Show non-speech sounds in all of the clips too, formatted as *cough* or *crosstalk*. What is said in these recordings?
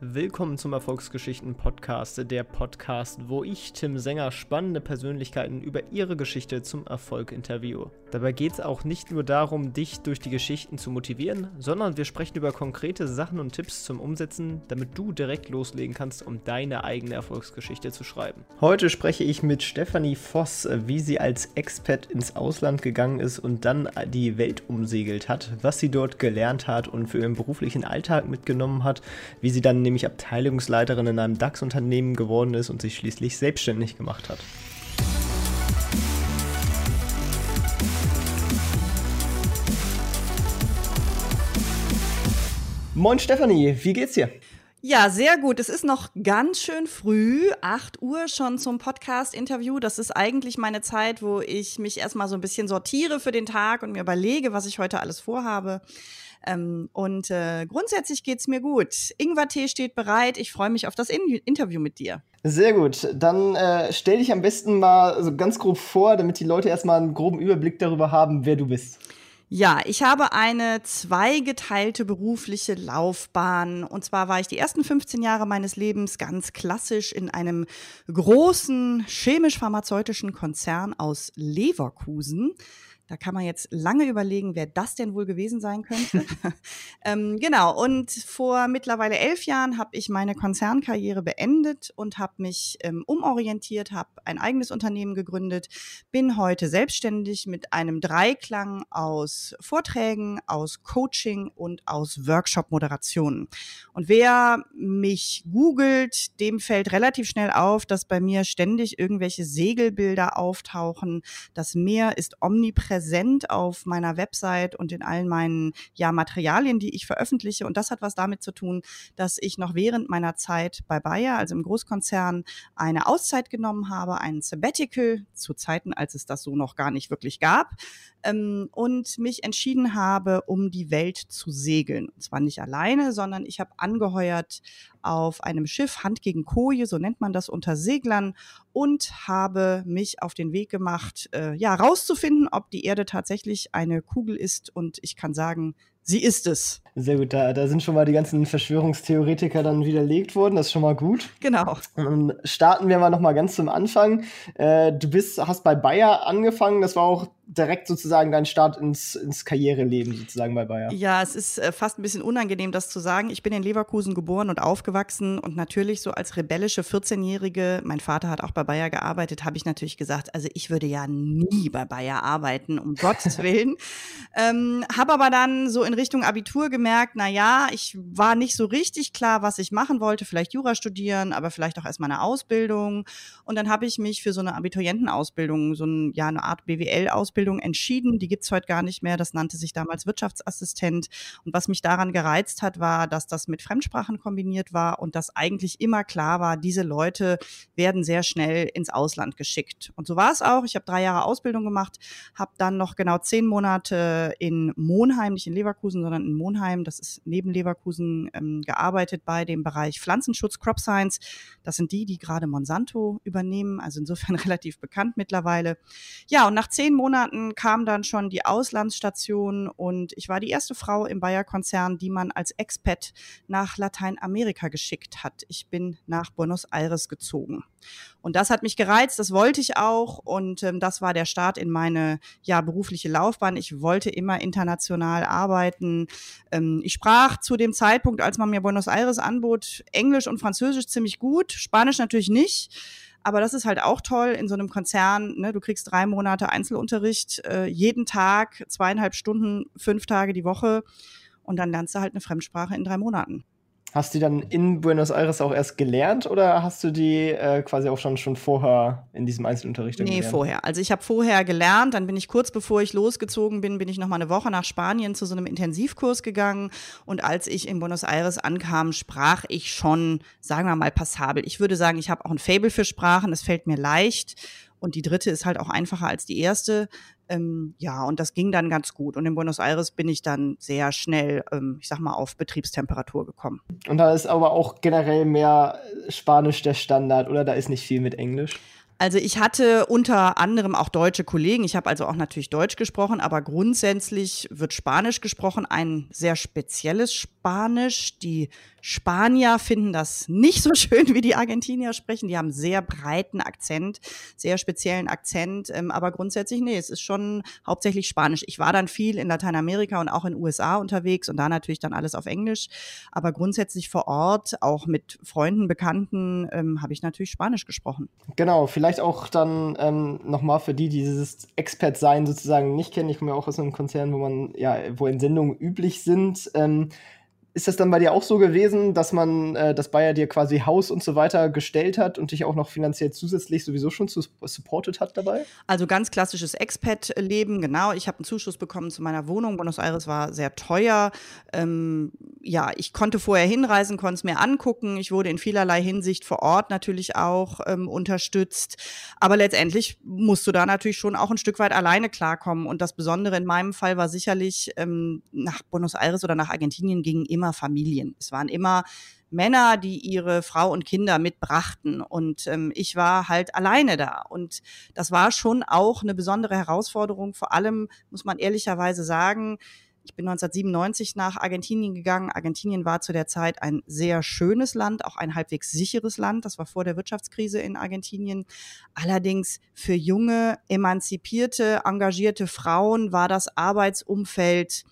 Willkommen zum Erfolgsgeschichten Podcast, der Podcast, wo ich, Tim Sänger, spannende Persönlichkeiten über ihre Geschichte zum Erfolg interviewe. Dabei geht es auch nicht nur darum, dich durch die Geschichten zu motivieren, sondern wir sprechen über konkrete Sachen und Tipps zum Umsetzen, damit du direkt loslegen kannst, um deine eigene Erfolgsgeschichte zu schreiben. Heute spreche ich mit Stefanie Voss, wie sie als Expert ins Ausland gegangen ist und dann die Welt umsegelt hat, was sie dort gelernt hat und für ihren beruflichen Alltag mitgenommen hat, wie sie dann nämlich Abteilungsleiterin in einem DAX-Unternehmen geworden ist und sich schließlich selbstständig gemacht hat. Moin Stefanie, wie geht's dir? Ja, sehr gut. Es ist noch ganz schön früh, 8 Uhr schon zum Podcast-Interview. Das ist eigentlich meine Zeit, wo ich mich erstmal so ein bisschen sortiere für den Tag und mir überlege, was ich heute alles vorhabe. Ähm, und äh, grundsätzlich geht's mir gut. Ingwer-Tee steht bereit. Ich freue mich auf das In Interview mit dir. Sehr gut. Dann äh, stell dich am besten mal so ganz grob vor, damit die Leute erstmal einen groben Überblick darüber haben, wer du bist. Ja, ich habe eine zweigeteilte berufliche Laufbahn. Und zwar war ich die ersten 15 Jahre meines Lebens ganz klassisch in einem großen chemisch-pharmazeutischen Konzern aus Leverkusen. Da kann man jetzt lange überlegen, wer das denn wohl gewesen sein könnte. *laughs* ähm, genau, und vor mittlerweile elf Jahren habe ich meine Konzernkarriere beendet und habe mich ähm, umorientiert, habe ein eigenes Unternehmen gegründet, bin heute selbstständig mit einem Dreiklang aus Vorträgen, aus Coaching und aus Workshop-Moderationen. Und wer mich googelt, dem fällt relativ schnell auf, dass bei mir ständig irgendwelche Segelbilder auftauchen. Das Meer ist omnipräsent präsent auf meiner Website und in allen meinen ja, Materialien, die ich veröffentliche. Und das hat was damit zu tun, dass ich noch während meiner Zeit bei Bayer, also im Großkonzern, eine Auszeit genommen habe, ein Sabbatical zu Zeiten, als es das so noch gar nicht wirklich gab, ähm, und mich entschieden habe, um die Welt zu segeln. Und zwar nicht alleine, sondern ich habe angeheuert auf einem Schiff, Hand gegen Koje, so nennt man das unter Seglern, und habe mich auf den Weg gemacht, äh, ja, rauszufinden, ob die Erde tatsächlich eine Kugel ist. Und ich kann sagen, sie ist es. Sehr gut, da, da sind schon mal die ganzen Verschwörungstheoretiker dann widerlegt worden, das ist schon mal gut. Genau. Und starten wir mal nochmal ganz zum Anfang. Äh, du bist, hast bei Bayer angefangen, das war auch direkt sozusagen dein Start ins, ins Karriereleben sozusagen bei Bayer. Ja, es ist äh, fast ein bisschen unangenehm, das zu sagen. Ich bin in Leverkusen geboren und aufgewachsen und natürlich so als rebellische 14-Jährige, mein Vater hat auch bei Bayer gearbeitet, habe ich natürlich gesagt, also ich würde ja nie bei Bayer arbeiten, um *laughs* Gottes Willen. ähm, habe aber dann so in Richtung Abitur gemerkt, na ja, ich war nicht so richtig klar, was ich machen wollte, vielleicht Jura studieren, aber vielleicht auch erstmal eine Ausbildung. Und dann habe ich mich für so eine Abiturientenausbildung, so ein, ja, eine Art BWL-Ausbildung entschieden. Die gibt's heute gar nicht mehr. Das nannte sich damals Wirtschaftsassistent. Und was mich daran gereizt hat, war, dass das mit Fremdsprachen kombiniert war und dass eigentlich immer klar war, diese Leute werden sehr schnell ins Ausland geschickt. Und so war es auch. Ich habe drei Jahre Ausbildung gemacht, habe dann noch genau zehn Monate in Monheim, nicht in Leverkusen, sondern in Monheim, das ist neben Leverkusen, ähm, gearbeitet bei dem Bereich Pflanzenschutz, Crop Science. Das sind die, die gerade Monsanto übernehmen, also insofern *laughs* relativ bekannt mittlerweile. Ja, und nach zehn Monaten kam dann schon die Auslandsstation und ich war die erste Frau im Bayer-Konzern, die man als Expat nach Lateinamerika geschickt hat. Ich bin nach Buenos Aires gezogen. Und das hat mich gereizt, das wollte ich auch und ähm, das war der Start in meine ja, berufliche Laufbahn. Ich wollte immer international arbeiten. Ähm, ich sprach zu dem Zeitpunkt, als man mir Buenos Aires anbot, Englisch und Französisch ziemlich gut, Spanisch natürlich nicht. Aber das ist halt auch toll in so einem Konzern. Ne? Du kriegst drei Monate Einzelunterricht, äh, jeden Tag, zweieinhalb Stunden, fünf Tage die Woche. Und dann lernst du halt eine Fremdsprache in drei Monaten. Hast du die dann in Buenos Aires auch erst gelernt oder hast du die äh, quasi auch schon, schon vorher in diesem Einzelunterricht nee, gelernt? Nee, vorher. Also ich habe vorher gelernt, dann bin ich kurz bevor ich losgezogen bin, bin ich noch mal eine Woche nach Spanien zu so einem Intensivkurs gegangen und als ich in Buenos Aires ankam, sprach ich schon, sagen wir mal, passabel. Ich würde sagen, ich habe auch ein Fable für Sprachen, es fällt mir leicht und die dritte ist halt auch einfacher als die erste. Ähm, ja, und das ging dann ganz gut. Und in Buenos Aires bin ich dann sehr schnell, ähm, ich sag mal, auf Betriebstemperatur gekommen. Und da ist aber auch generell mehr Spanisch der Standard, oder? Da ist nicht viel mit Englisch. Also ich hatte unter anderem auch deutsche Kollegen. Ich habe also auch natürlich Deutsch gesprochen, aber grundsätzlich wird Spanisch gesprochen, ein sehr spezielles Spanisch. Die Spanier finden das nicht so *laughs* schön, wie die Argentinier sprechen. Die haben sehr breiten Akzent, sehr speziellen Akzent. Ähm, aber grundsätzlich, nee, es ist schon hauptsächlich Spanisch. Ich war dann viel in Lateinamerika und auch in USA unterwegs und da natürlich dann alles auf Englisch. Aber grundsätzlich vor Ort, auch mit Freunden, Bekannten, ähm, habe ich natürlich Spanisch gesprochen. Genau, vielleicht auch dann ähm, nochmal für die, die dieses Expert-Sein sozusagen nicht kennen. Ich komme ja auch aus einem Konzern, wo man, ja, wo Entsendungen üblich sind. Ähm, ist das dann bei dir auch so gewesen, dass man, äh, dass Bayer dir quasi Haus und so weiter gestellt hat und dich auch noch finanziell zusätzlich sowieso schon zu supportet hat dabei? Also ganz klassisches Expat-Leben, genau. Ich habe einen Zuschuss bekommen zu meiner Wohnung. Buenos Aires war sehr teuer. Ähm, ja, ich konnte vorher hinreisen, konnte es mir angucken. Ich wurde in vielerlei Hinsicht vor Ort natürlich auch ähm, unterstützt. Aber letztendlich musst du da natürlich schon auch ein Stück weit alleine klarkommen. Und das Besondere in meinem Fall war sicherlich, ähm, nach Buenos Aires oder nach Argentinien gingen immer immer Familien. Es waren immer Männer, die ihre Frau und Kinder mitbrachten. Und ähm, ich war halt alleine da. Und das war schon auch eine besondere Herausforderung. Vor allem muss man ehrlicherweise sagen, ich bin 1997 nach Argentinien gegangen. Argentinien war zu der Zeit ein sehr schönes Land, auch ein halbwegs sicheres Land. Das war vor der Wirtschaftskrise in Argentinien. Allerdings für junge, emanzipierte, engagierte Frauen war das Arbeitsumfeld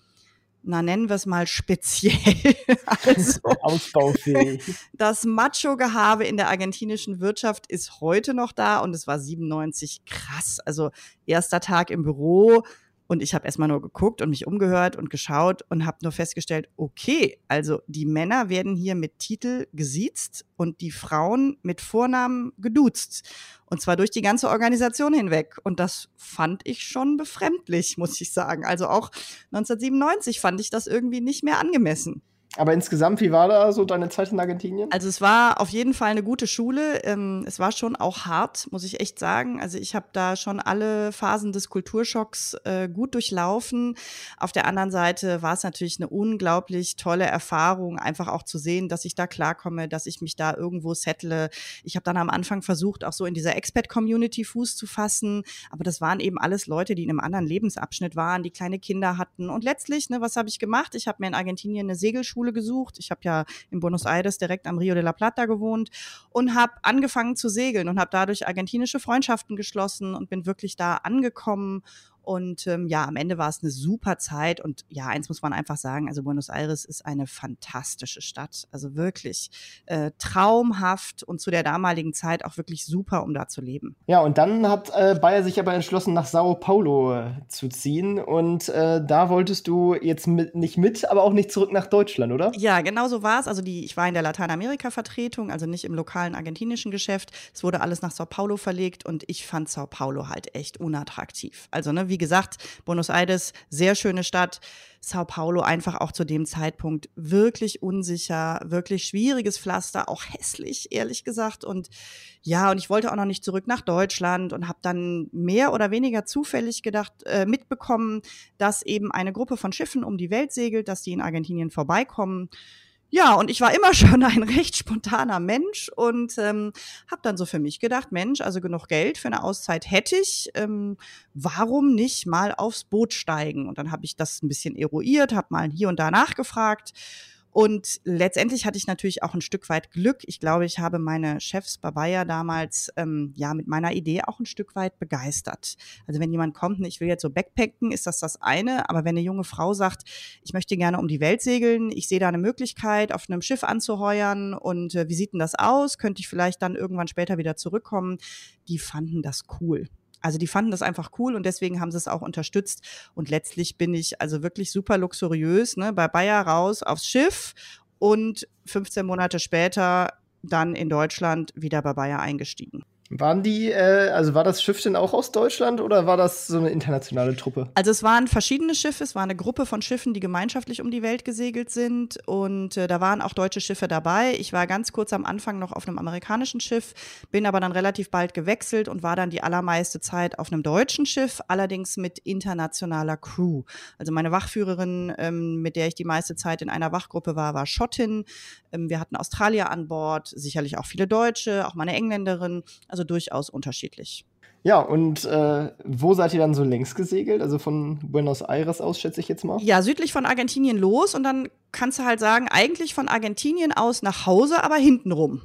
na nennen wir es mal speziell. *laughs* also, Ausbaufähig. Das Macho-Gehabe in der argentinischen Wirtschaft ist heute noch da und es war 97 krass. Also erster Tag im Büro, und ich habe erstmal nur geguckt und mich umgehört und geschaut und habe nur festgestellt, okay, also die Männer werden hier mit Titel gesiezt und die Frauen mit Vornamen geduzt. Und zwar durch die ganze Organisation hinweg. Und das fand ich schon befremdlich, muss ich sagen. Also auch 1997 fand ich das irgendwie nicht mehr angemessen. Aber insgesamt, wie war da so deine Zeit in Argentinien? Also es war auf jeden Fall eine gute Schule. Ähm, es war schon auch hart, muss ich echt sagen. Also ich habe da schon alle Phasen des Kulturschocks äh, gut durchlaufen. Auf der anderen Seite war es natürlich eine unglaublich tolle Erfahrung, einfach auch zu sehen, dass ich da klarkomme, dass ich mich da irgendwo settle. Ich habe dann am Anfang versucht, auch so in dieser Expat-Community Fuß zu fassen. Aber das waren eben alles Leute, die in einem anderen Lebensabschnitt waren, die kleine Kinder hatten. Und letztlich, ne, was habe ich gemacht? Ich habe mir in Argentinien eine Segelschule Schule gesucht. Ich habe ja in Buenos Aires direkt am Rio de la Plata gewohnt und habe angefangen zu segeln und habe dadurch argentinische Freundschaften geschlossen und bin wirklich da angekommen und ähm, ja, am Ende war es eine super Zeit. Und ja, eins muss man einfach sagen, also Buenos Aires ist eine fantastische Stadt. Also wirklich äh, traumhaft und zu der damaligen Zeit auch wirklich super, um da zu leben. Ja, und dann hat äh, Bayer sich aber entschlossen, nach Sao Paulo äh, zu ziehen. Und äh, da wolltest du jetzt mit, nicht mit, aber auch nicht zurück nach Deutschland, oder? Ja, genau so war es. Also die, ich war in der Lateinamerika-Vertretung, also nicht im lokalen argentinischen Geschäft. Es wurde alles nach Sao Paulo verlegt und ich fand Sao Paulo halt echt unattraktiv. Also, ne, wie wie gesagt, Buenos Aires, sehr schöne Stadt. Sao Paulo einfach auch zu dem Zeitpunkt wirklich unsicher, wirklich schwieriges Pflaster, auch hässlich, ehrlich gesagt. Und ja, und ich wollte auch noch nicht zurück nach Deutschland und habe dann mehr oder weniger zufällig gedacht, äh, mitbekommen, dass eben eine Gruppe von Schiffen um die Welt segelt, dass die in Argentinien vorbeikommen. Ja, und ich war immer *laughs* schon ein recht spontaner Mensch und ähm, habe dann so für mich gedacht, Mensch, also genug Geld für eine Auszeit hätte ich, ähm, warum nicht mal aufs Boot steigen? Und dann habe ich das ein bisschen eruiert, habe mal hier und da nachgefragt und letztendlich hatte ich natürlich auch ein Stück weit Glück. Ich glaube, ich habe meine Chefs bei Bayer damals ähm, ja mit meiner Idee auch ein Stück weit begeistert. Also wenn jemand kommt und ich will jetzt so backpacken, ist das das eine. Aber wenn eine junge Frau sagt, ich möchte gerne um die Welt segeln, ich sehe da eine Möglichkeit, auf einem Schiff anzuheuern und äh, wie sieht denn das aus? Könnte ich vielleicht dann irgendwann später wieder zurückkommen? Die fanden das cool. Also die fanden das einfach cool und deswegen haben sie es auch unterstützt. Und letztlich bin ich also wirklich super luxuriös, ne, bei Bayer raus aufs Schiff und 15 Monate später dann in Deutschland wieder bei Bayer eingestiegen. Waren die, äh, also war das Schiff denn auch aus Deutschland oder war das so eine internationale Truppe? Also es waren verschiedene Schiffe, es war eine Gruppe von Schiffen, die gemeinschaftlich um die Welt gesegelt sind und äh, da waren auch deutsche Schiffe dabei. Ich war ganz kurz am Anfang noch auf einem amerikanischen Schiff, bin aber dann relativ bald gewechselt und war dann die allermeiste Zeit auf einem deutschen Schiff, allerdings mit internationaler Crew. Also meine Wachführerin, ähm, mit der ich die meiste Zeit in einer Wachgruppe war, war Schottin. Ähm, wir hatten Australier an Bord, sicherlich auch viele Deutsche, auch meine Engländerin. Also also durchaus unterschiedlich. Ja, und äh, wo seid ihr dann so längs gesegelt? Also von Buenos Aires aus, schätze ich jetzt mal? Ja, südlich von Argentinien los und dann kannst du halt sagen, eigentlich von Argentinien aus nach Hause, aber hintenrum.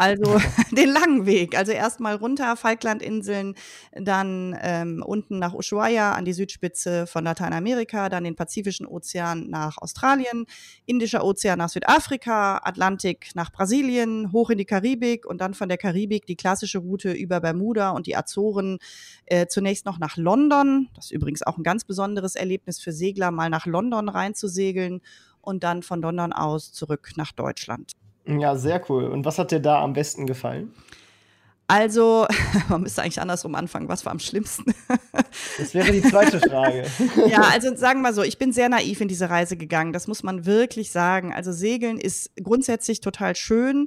Also *laughs* den langen Weg. Also erstmal runter, Falklandinseln, dann ähm, unten nach Ushuaia an die Südspitze von Lateinamerika, dann den Pazifischen Ozean nach Australien, Indischer Ozean nach Südafrika, Atlantik nach Brasilien, hoch in die Karibik und dann von der Karibik die klassische Route über Bermuda und die Azoren äh, zunächst noch nach London. Das ist übrigens auch ein ganz besonderes Erlebnis für Segler, mal nach London reinzusegeln und dann von London aus zurück nach Deutschland. Ja, sehr cool. Und was hat dir da am besten gefallen? Also, *laughs* man müsste eigentlich andersrum anfangen. Was war am schlimmsten? Das wäre die zweite *laughs* Frage. ja, also sagen wir mal so, ich bin sehr naiv in diese Reise gegangen. Das muss man wirklich sagen. Also Segeln ist grundsätzlich total schön.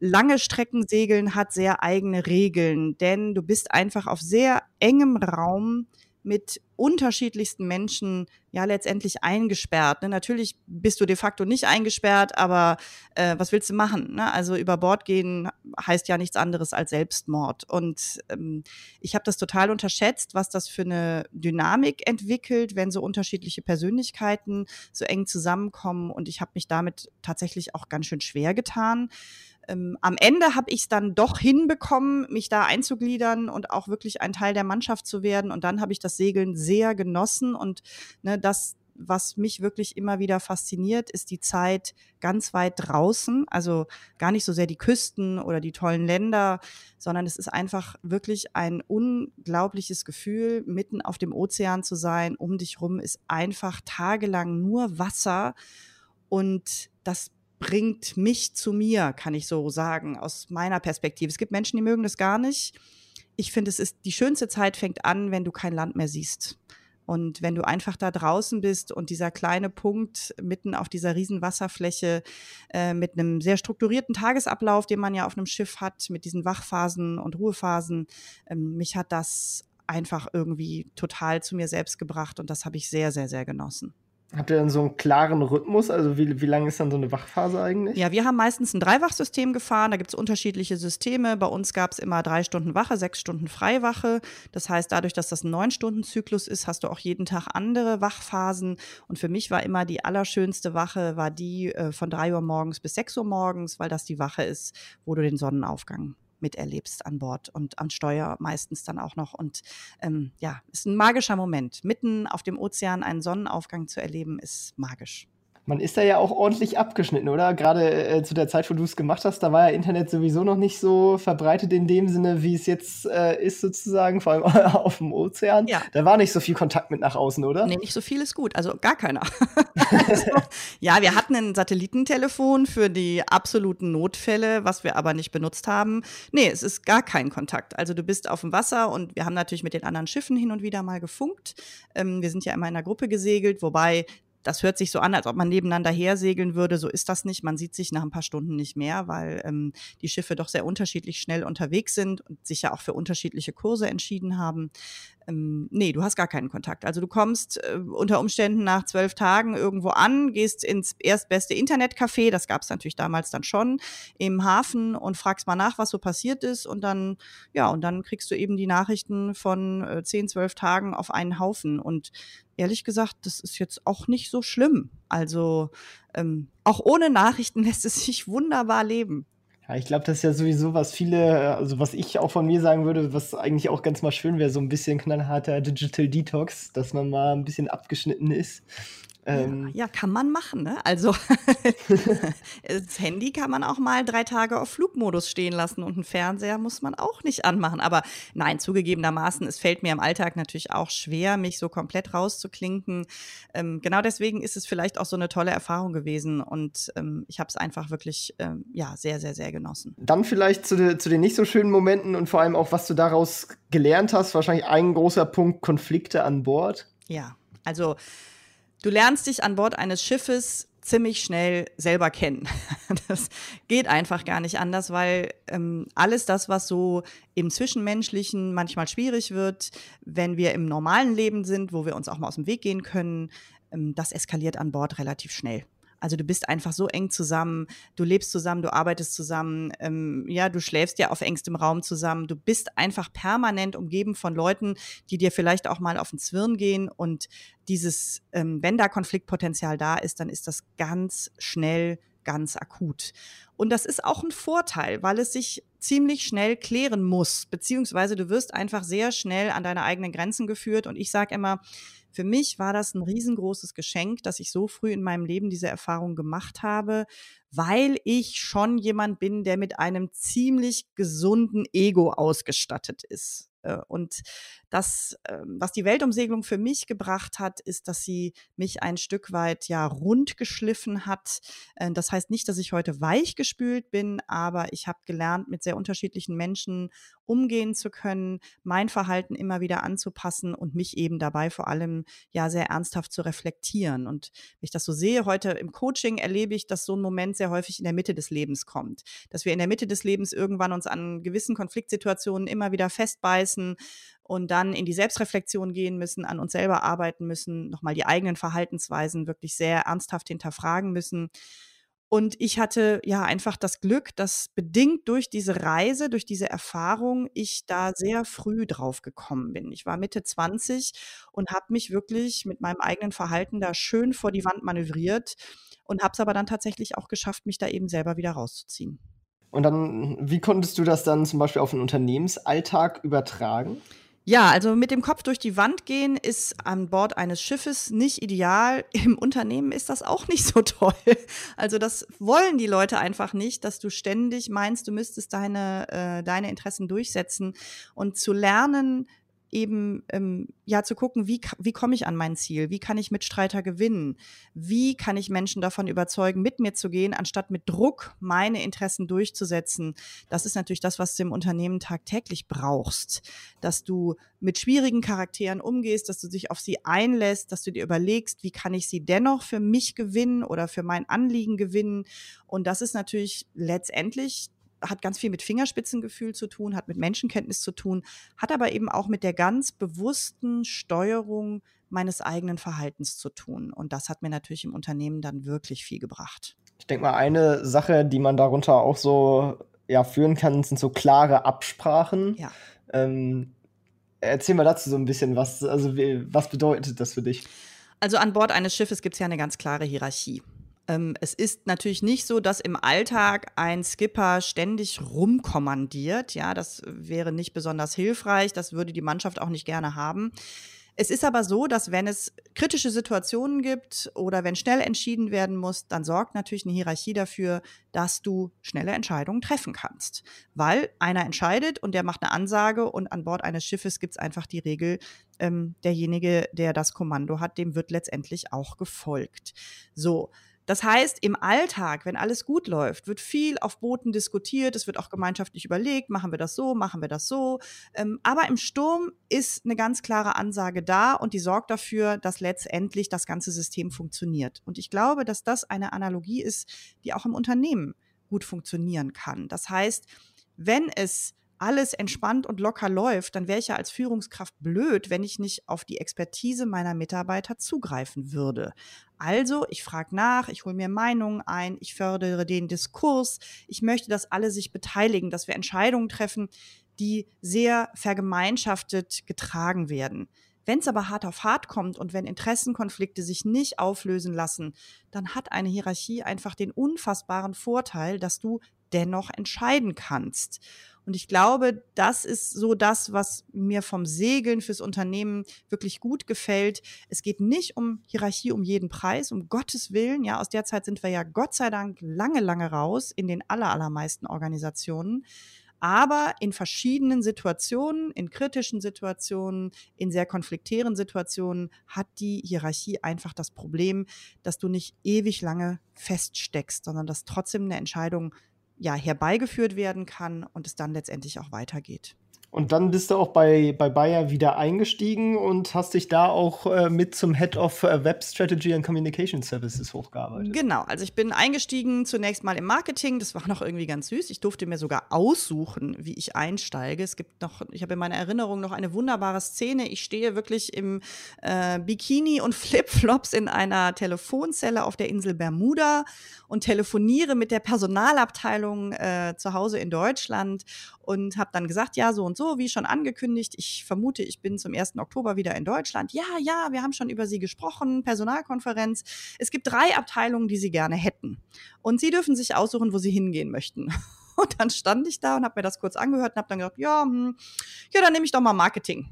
Lange Strecken segeln hat sehr eigene Regeln, denn du bist einfach auf sehr engem Raum mit unterschiedlichsten Menschen ja letztendlich eingesperrt. Ne? Natürlich bist du de facto nicht eingesperrt, aber äh, was willst du machen? Ne? Also über Bord gehen heißt ja nichts anderes als Selbstmord. Und ähm, ich habe das total unterschätzt, was das für eine Dynamik entwickelt, wenn so unterschiedliche Persönlichkeiten so eng zusammenkommen. Und ich habe mich damit tatsächlich auch ganz schön schwer getan ähm, am Ende habe ich es dann doch hinbekommen, mich da einzugliedern und auch wirklich ein Teil der Mannschaft zu werden. Und dann habe ich das Segeln sehr genossen. Und ne, das, was mich wirklich immer wieder fasziniert, ist die Zeit ganz weit draußen. Also gar nicht so sehr die Küsten oder die tollen Länder, sondern es ist einfach wirklich ein unglaubliches Gefühl, mitten auf dem Ozean zu sein. Um dich rum ist einfach tagelang nur Wasser. Und das bringt mich zu mir, kann ich so sagen, aus meiner Perspektive. Es gibt Menschen, die mögen das gar nicht. Ich finde, es ist die schönste Zeit fängt an, wenn du kein Land mehr siehst. Und wenn du einfach da draußen bist und dieser kleine Punkt mitten auf dieser riesen Wasserfläche äh, mit einem sehr strukturierten Tagesablauf, den man ja auf einem Schiff hat, mit diesen Wachphasen und Ruhephasen, ähm, mich hat das einfach irgendwie total zu mir selbst gebracht und das habe ich sehr, sehr, sehr genossen. Habt ihr dann so einen klaren Rhythmus? Also wie, wie lang ist dann so eine Wachphase eigentlich? Ja, wir haben meistens ein Dreiwachsystem gefahren. Da gibt es unterschiedliche Systeme. Bei uns gab es immer drei Stunden Wache, sechs Stunden Freiwache. Das heißt, dadurch, dass das ein Neun-Stunden-Zyklus ist, hast du auch jeden Tag andere Wachphasen. Und für mich war immer die allerschönste Wache, war die äh, von drei Uhr morgens bis sechs Uhr morgens, weil das die Wache ist, wo du den Sonnenaufgang miterlebst an Bord und an Steuer meistens dann auch noch. Und ähm, ja, ist ein magischer Moment. Mitten auf dem Ozean einen Sonnenaufgang zu erleben, ist magisch man ist da ja auch ordentlich abgeschnitten, oder? Gerade äh, zu der Zeit, wo du es gemacht hast, da war ja Internet sowieso noch nicht so verbreitet in dem Sinne, wie es jetzt äh, ist, sozusagen, vor allem *laughs* auf dem Ozean. Ja. Da war nicht so viel Kontakt mit nach außen, oder? Nee, nicht so viel ist gut, also gar keiner. also, *laughs* ja, wir hatten ein Satellitentelefon für die absoluten Notfälle, was wir aber nicht benutzt haben. Nee, es ist gar kein Kontakt. Also du bist auf dem Wasser und wir haben natürlich mit den anderen Schiffen hin und wieder mal gefunkt. Ähm, wir sind ja immer in einer Gruppe gesegelt, wobei das hört sich so an, als ob man nebeneinander hersegeln würde. So ist das nicht. Man sieht sich nach ein paar Stunden nicht mehr, weil ähm, die Schiffe doch sehr unterschiedlich schnell unterwegs sind und sich ja auch für unterschiedliche Kurse entschieden haben. Ähm, nee, du hast gar keinen Kontakt. Also du kommst äh, unter Umständen nach zwölf Tagen irgendwo an, gehst ins erstbeste Internetcafé, das gab es natürlich damals dann schon, im Hafen und fragst mal nach, was so passiert ist und dann, ja, und dann kriegst du eben die Nachrichten von äh, zehn, zwölf Tagen auf einen Haufen. Und ehrlich gesagt, das ist jetzt auch nicht so schlimm. Also ähm, auch ohne Nachrichten *laughs* lässt es sich wunderbar leben. Ja, ich glaube, das ist ja sowieso, was viele, also was ich auch von mir sagen würde, was eigentlich auch ganz mal schön wäre, so ein bisschen knallharter Digital Detox, dass man mal ein bisschen abgeschnitten ist. Ähm, ja, kann man machen. Ne? Also *laughs* *laughs* das Handy kann man auch mal drei Tage auf Flugmodus stehen lassen und einen Fernseher muss man auch nicht anmachen. Aber nein, zugegebenermaßen, es fällt mir im Alltag natürlich auch schwer, mich so komplett rauszuklinken. Ähm, genau deswegen ist es vielleicht auch so eine tolle Erfahrung gewesen und ähm, ich habe es einfach wirklich ähm, ja sehr, sehr, sehr genossen. Dann vielleicht zu, de, zu den nicht so schönen Momenten und vor allem auch, was du daraus gelernt hast. Wahrscheinlich ein großer Punkt Konflikte an Bord. Ja, also Du lernst dich an Bord eines Schiffes ziemlich schnell selber kennen. *laughs* Das geht einfach gar nicht anders, weil ähm, alles das, was so im Zwischenmenschlichen manchmal schwierig wird, wenn wir im normalen Leben sind, wo wir uns auch mal aus dem Weg gehen können, ähm, das eskaliert an Bord relativ schnell. Also du bist einfach so eng zusammen, du lebst zusammen, du arbeitest zusammen, ähm, ja, du schläfst ja auf engstem Raum zusammen. Du bist einfach permanent umgeben von Leuten, die dir vielleicht auch mal auf den Zwirn gehen. Und dieses, ähm, wenn da Konfliktpotenzial da ist, dann ist das ganz schnell ganz akut. Und das ist auch ein Vorteil, weil es sich ziemlich schnell klären muss, beziehungsweise du wirst einfach sehr schnell an deine eigenen Grenzen geführt. Und ich sage immer, für mich war das ein riesengroßes Geschenk, dass ich so früh in meinem Leben diese Erfahrung gemacht habe, weil ich schon jemand bin, der mit einem ziemlich gesunden Ego ausgestattet ist. Äh, und das, ähm, was die Weltumsegelung für mich gebracht hat, ist, dass sie mich ein Stück weit ja rund geschliffen hat. Äh, das heißt nicht, dass ich heute weich gespült bin, aber ich habe gelernt, mit sehr unterschiedlichen Menschen umgehen zu können, mein Verhalten immer wieder anzupassen und mich eben dabei vor allem ja sehr ernsthaft zu reflektieren. Und wenn ich das so sehe, heute im Coaching erlebe ich, dass so ein Moment sehr häufig in der Mitte des Lebens kommt. Dass wir in der Mitte des Lebens irgendwann uns an gewissen Konfliktsituationen immer wieder festbeißen und dann in die Selbstreflexion gehen müssen, an uns selber arbeiten müssen, nochmal die eigenen Verhaltensweisen wirklich sehr ernsthaft hinterfragen müssen. Und ich hatte ja einfach das Glück, dass bedingt durch diese Reise, durch diese Erfahrung, ich da sehr früh drauf gekommen bin. Ich war Mitte 20 und habe mich wirklich mit meinem eigenen Verhalten da schön vor die Wand manövriert und habe es aber dann tatsächlich auch geschafft, mich da eben selber wieder rauszuziehen. Und dann, wie konntest du das dann zum Beispiel auf den Unternehmensalltag übertragen? Ja, also mit dem Kopf durch die Wand gehen ist an Bord eines Schiffes nicht ideal. *laughs* Im Unternehmen ist das auch nicht so toll. Also das wollen die Leute einfach nicht, dass du ständig meinst, du müsstest deine, äh, deine Interessen durchsetzen. Und zu lernen, eben ähm, ja zu gucken, wie, wie komme ich an mein Ziel, wie kann ich Mitstreiter gewinnen, wie kann ich Menschen davon überzeugen, mit mir zu gehen, anstatt mit Druck meine Interessen durchzusetzen. Das ist natürlich das, was du im Unternehmen tagtäglich brauchst, dass du mit schwierigen Charakteren umgehst, dass du dich auf sie einlässt, dass du dir überlegst, wie kann ich sie dennoch für mich gewinnen oder für mein Anliegen gewinnen. Und das ist natürlich letztendlich hat ganz viel mit Fingerspitzengefühl zu tun, hat mit Menschenkenntnis zu tun, hat aber eben auch mit der ganz bewussten Steuerung meines eigenen Verhaltens zu tun. Und das hat mir natürlich im Unternehmen dann wirklich viel gebracht. Ich denke mal, eine Sache, die man darunter auch so ja, führen kann, sind so klare Absprachen. Ja. Ähm, erzähl mal dazu so ein bisschen, was, also, was bedeutet das für dich? Also an Bord eines Schiffes gibt es ja eine ganz klare Hierarchie. Ähm, es ist natürlich nicht so, dass im Alltag ein Skipper ständig rumkommandiert. Ja, das wäre nicht besonders hilfreich. Das würde die Mannschaft auch nicht gerne haben. Es ist aber so, dass wenn es kritische Situationen gibt oder wenn schnell entschieden werden muss, dann sorgt natürlich eine Hierarchie dafür, dass du schnelle Entscheidungen treffen kannst. Weil einer entscheidet und der macht eine Ansage und an Bord eines Schiffes gibt es einfach die Regel, ähm, derjenige, der das Kommando hat, dem wird letztendlich auch gefolgt. So, das heißt, im Alltag, wenn alles gut läuft, wird viel auf Booten diskutiert, es wird auch gemeinschaftlich überlegt, machen wir das so, machen wir das so. Ähm, aber im Sturm ist eine ganz klare Ansage da und die sorgt dafür, dass letztendlich das ganze System funktioniert. Und ich glaube, dass das eine Analogie ist, die auch im Unternehmen gut funktionieren kann. Das heißt, wenn es alles entspannt und locker läuft, dann wäre ich ja als Führungskraft blöd, wenn ich nicht auf die Expertise meiner Mitarbeiter zugreifen würde. Also, ich frage nach, ich hole mir Meinungen ein, ich fördere den Diskurs, ich möchte, dass alle sich beteiligen, dass wir Entscheidungen treffen, die sehr vergemeinschaftet getragen werden. Wenn es aber hart auf hart kommt und wenn Interessenkonflikte sich nicht auflösen lassen, dann hat eine Hierarchie einfach den unfassbaren Vorteil, dass du dennoch entscheiden kannst. Und ich glaube, das ist so das, was mir vom Segeln fürs Unternehmen wirklich gut gefällt. Es geht nicht um Hierarchie um jeden Preis, um Gottes Willen. Ja, aus der Zeit sind wir ja Gott sei Dank lange, lange raus in den allermeisten Organisationen. Aber in verschiedenen Situationen, in kritischen Situationen, in sehr konfliktären Situationen hat die Hierarchie einfach das Problem, dass du nicht ewig lange feststeckst, sondern dass trotzdem eine Entscheidung ja, herbeigeführt werden kann und es dann letztendlich auch weitergeht. Und dann bist du auch bei, bei Bayer wieder eingestiegen und hast dich da auch äh, mit zum Head of äh, Web Strategy and Communication Services hochgearbeitet. Genau, also ich bin eingestiegen zunächst mal im Marketing, das war noch irgendwie ganz süß. Ich durfte mir sogar aussuchen, wie ich einsteige. Es gibt noch, ich habe in meiner Erinnerung noch eine wunderbare Szene. Ich stehe wirklich im äh, Bikini und *laughs* Flipflops in einer Telefonzelle auf der Insel Bermuda und telefoniere mit der Personalabteilung äh, zu Hause in Deutschland und habe dann gesagt, ja, so und so, wie schon angekündigt, ich vermute, ich bin zum 1. Oktober wieder in Deutschland. Ja, ja, wir haben schon über Sie gesprochen, Personalkonferenz. Es gibt drei Abteilungen, die Sie gerne hätten. Und Sie dürfen sich aussuchen, wo Sie hingehen möchten. *laughs* Und dann stand ich da und habe mir das kurz angehört und habe dann gesagt, ja, hm, ja, dann nehme ich doch mal Marketing.